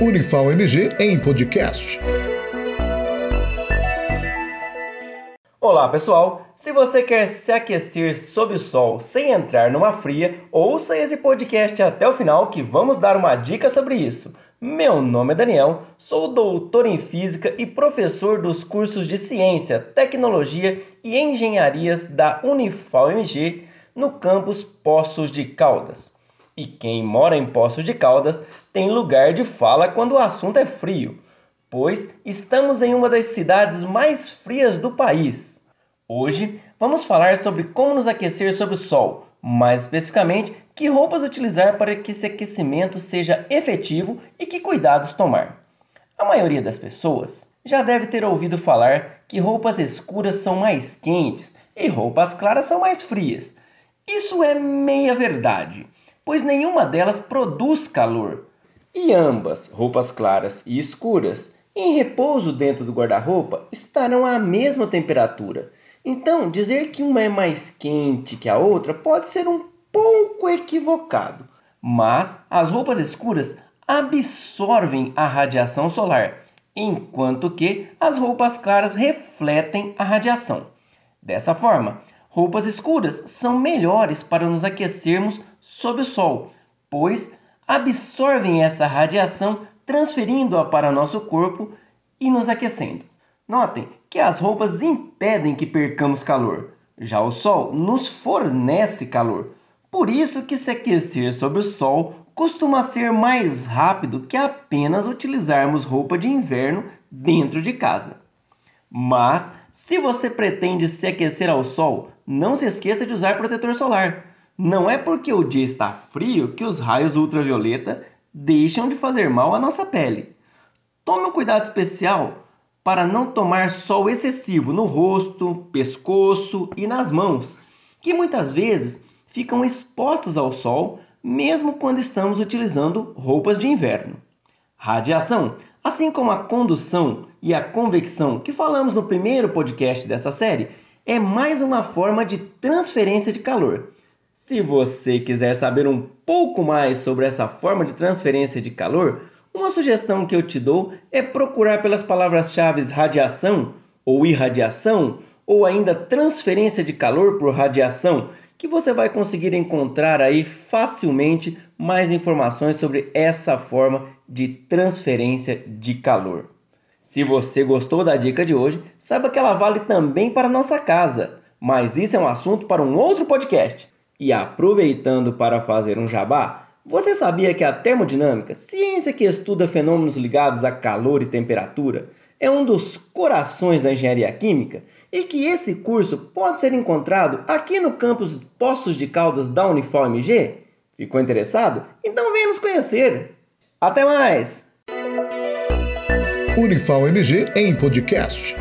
Unifal MG em podcast. Olá pessoal, se você quer se aquecer sob o sol sem entrar numa fria, ouça esse podcast até o final que vamos dar uma dica sobre isso. Meu nome é Daniel, sou doutor em física e professor dos cursos de ciência, tecnologia e engenharias da Unifal MG no campus Poços de Caldas. E quem mora em Poços de Caldas tem lugar de fala quando o assunto é frio, pois estamos em uma das cidades mais frias do país. Hoje vamos falar sobre como nos aquecer sob o sol, mais especificamente, que roupas utilizar para que esse aquecimento seja efetivo e que cuidados tomar. A maioria das pessoas já deve ter ouvido falar que roupas escuras são mais quentes e roupas claras são mais frias. Isso é meia verdade pois nenhuma delas produz calor. E ambas, roupas claras e escuras, em repouso dentro do guarda-roupa, estarão à mesma temperatura. Então, dizer que uma é mais quente que a outra pode ser um pouco equivocado. Mas as roupas escuras absorvem a radiação solar, enquanto que as roupas claras refletem a radiação. Dessa forma, roupas escuras são melhores para nos aquecermos sob o sol, pois absorvem essa radiação, transferindo-a para nosso corpo e nos aquecendo. Notem que as roupas impedem que percamos calor, já o sol nos fornece calor. Por isso que se aquecer sob o sol costuma ser mais rápido que apenas utilizarmos roupa de inverno dentro de casa. Mas se você pretende se aquecer ao sol, não se esqueça de usar protetor solar. Não é porque o dia está frio que os raios ultravioleta deixam de fazer mal à nossa pele. Tome um cuidado especial para não tomar sol excessivo no rosto, pescoço e nas mãos, que muitas vezes ficam expostos ao sol mesmo quando estamos utilizando roupas de inverno. Radiação, assim como a condução e a convecção que falamos no primeiro podcast dessa série, é mais uma forma de transferência de calor. Se você quiser saber um pouco mais sobre essa forma de transferência de calor, uma sugestão que eu te dou é procurar pelas palavras-chave radiação ou irradiação ou ainda transferência de calor por radiação, que você vai conseguir encontrar aí facilmente mais informações sobre essa forma de transferência de calor. Se você gostou da dica de hoje, saiba que ela vale também para nossa casa, mas isso é um assunto para um outro podcast. E aproveitando para fazer um jabá, você sabia que a termodinâmica, ciência que estuda fenômenos ligados a calor e temperatura, é um dos corações da engenharia química e que esse curso pode ser encontrado aqui no campus Poços de Caldas da Unifal MG? Ficou interessado? Então venha nos conhecer! Até mais! Unifal MG em podcast.